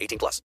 18 plus.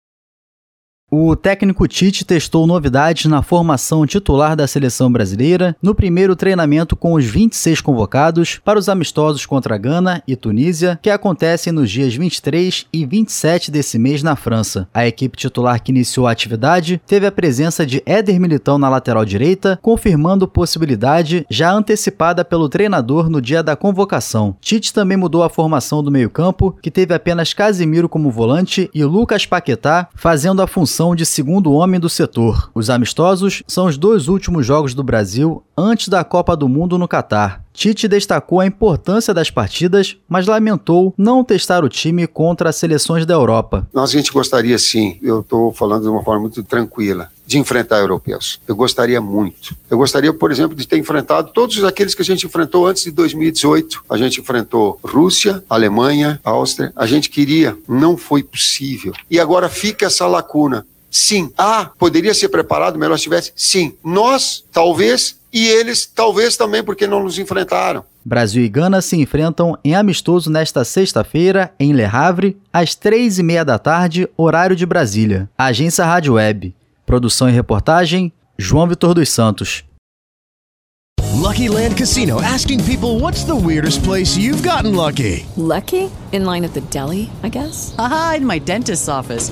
O técnico Tite testou novidades na formação titular da seleção brasileira no primeiro treinamento com os 26 convocados para os amistosos contra Gana e Tunísia, que acontecem nos dias 23 e 27 desse mês na França. A equipe titular que iniciou a atividade teve a presença de Éder Militão na lateral direita, confirmando possibilidade já antecipada pelo treinador no dia da convocação. Tite também mudou a formação do meio-campo, que teve apenas Casimiro como volante e Lucas Paquetá fazendo a função de segundo homem do setor. Os amistosos são os dois últimos jogos do Brasil antes da Copa do Mundo no Catar. Tite destacou a importância das partidas, mas lamentou não testar o time contra as seleções da Europa. Nós a gente gostaria sim, eu estou falando de uma forma muito tranquila, de enfrentar europeus. Eu gostaria muito. Eu gostaria, por exemplo, de ter enfrentado todos aqueles que a gente enfrentou antes de 2018. A gente enfrentou Rússia, Alemanha, Áustria. A gente queria, não foi possível. E agora fica essa lacuna. Sim. Ah, poderia ser preparado melhor se tivesse? Sim. Nós, talvez, e eles, talvez também porque não nos enfrentaram. Brasil e Gana se enfrentam em amistoso nesta sexta-feira, em Le Havre, às três e meia da tarde, horário de Brasília. Agência Rádio Web. Produção e reportagem, João Vitor dos Santos. Lucky Land Casino asking people what's the weirdest place you've gotten lucky? Lucky? In line at the deli, I guess? Aha, in my dentist's office.